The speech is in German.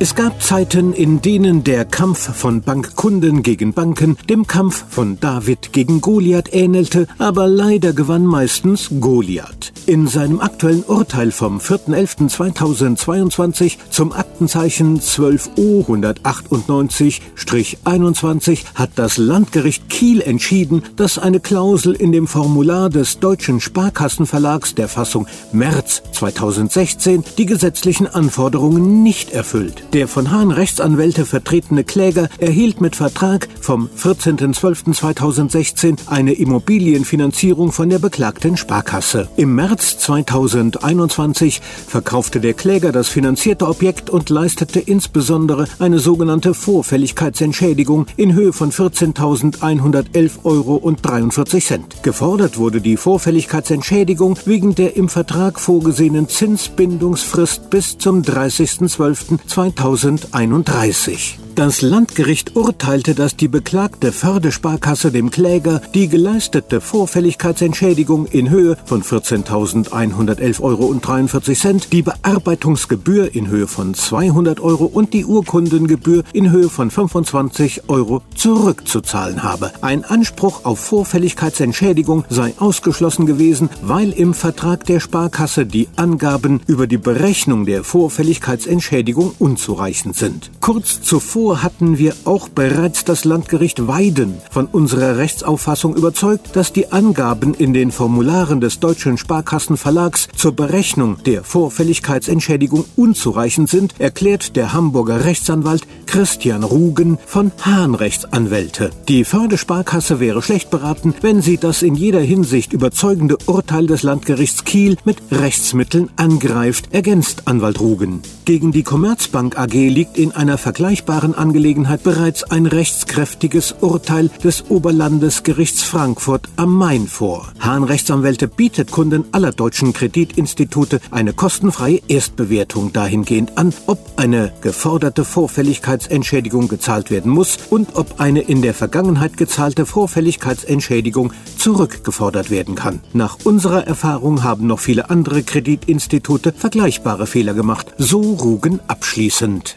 Es gab Zeiten, in denen der Kampf von Bankkunden gegen Banken dem Kampf von David gegen Goliath ähnelte, aber leider gewann meistens Goliath. In seinem aktuellen Urteil vom 4.11.2022 zum Aktenzeichen 12O 198-21 hat das Landgericht Kiel entschieden, dass eine Klausel in dem Formular des Deutschen Sparkassenverlags der Fassung März 2016 die gesetzlichen Anforderungen nicht erfüllt. Der von Hahn Rechtsanwälte vertretene Kläger erhielt mit Vertrag vom 14.12.2016 eine Immobilienfinanzierung von der beklagten Sparkasse. Im März 2021 verkaufte der Kläger das finanzierte Objekt und leistete insbesondere eine sogenannte Vorfälligkeitsentschädigung in Höhe von 14.111 Euro und 43 Cent. Gefordert wurde die Vorfälligkeitsentschädigung wegen der im Vertrag vorgesehenen Zinsbindungsfrist bis zum 30.12.2021. 2031. Das Landgericht urteilte, dass die beklagte Fördersparkasse dem Kläger die geleistete Vorfälligkeitsentschädigung in Höhe von 14.111,43 Euro, die Bearbeitungsgebühr in Höhe von 200 Euro und die Urkundengebühr in Höhe von 25 Euro zurückzuzahlen habe. Ein Anspruch auf Vorfälligkeitsentschädigung sei ausgeschlossen gewesen, weil im Vertrag der Sparkasse die Angaben über die Berechnung der Vorfälligkeitsentschädigung unzureichend sind. Kurz zuvor Hatten wir auch bereits das Landgericht Weiden von unserer Rechtsauffassung überzeugt, dass die Angaben in den Formularen des Deutschen Sparkassenverlags zur Berechnung der Vorfälligkeitsentschädigung unzureichend sind, erklärt der Hamburger Rechtsanwalt Christian Rugen von Hahn Rechtsanwälte. Die Fördersparkasse wäre schlecht beraten, wenn sie das in jeder Hinsicht überzeugende Urteil des Landgerichts Kiel mit Rechtsmitteln angreift, ergänzt Anwalt Rugen. Gegen die Commerzbank AG liegt in einer vergleichbaren Angelegenheit bereits ein rechtskräftiges Urteil des Oberlandesgerichts Frankfurt am Main vor. Hahn Rechtsanwälte bietet Kunden aller deutschen Kreditinstitute eine kostenfreie Erstbewertung dahingehend an, ob eine geforderte Vorfälligkeitsentschädigung gezahlt werden muss und ob eine in der Vergangenheit gezahlte Vorfälligkeitsentschädigung zurückgefordert werden kann. Nach unserer Erfahrung haben noch viele andere Kreditinstitute vergleichbare Fehler gemacht. So Rugen abschließend.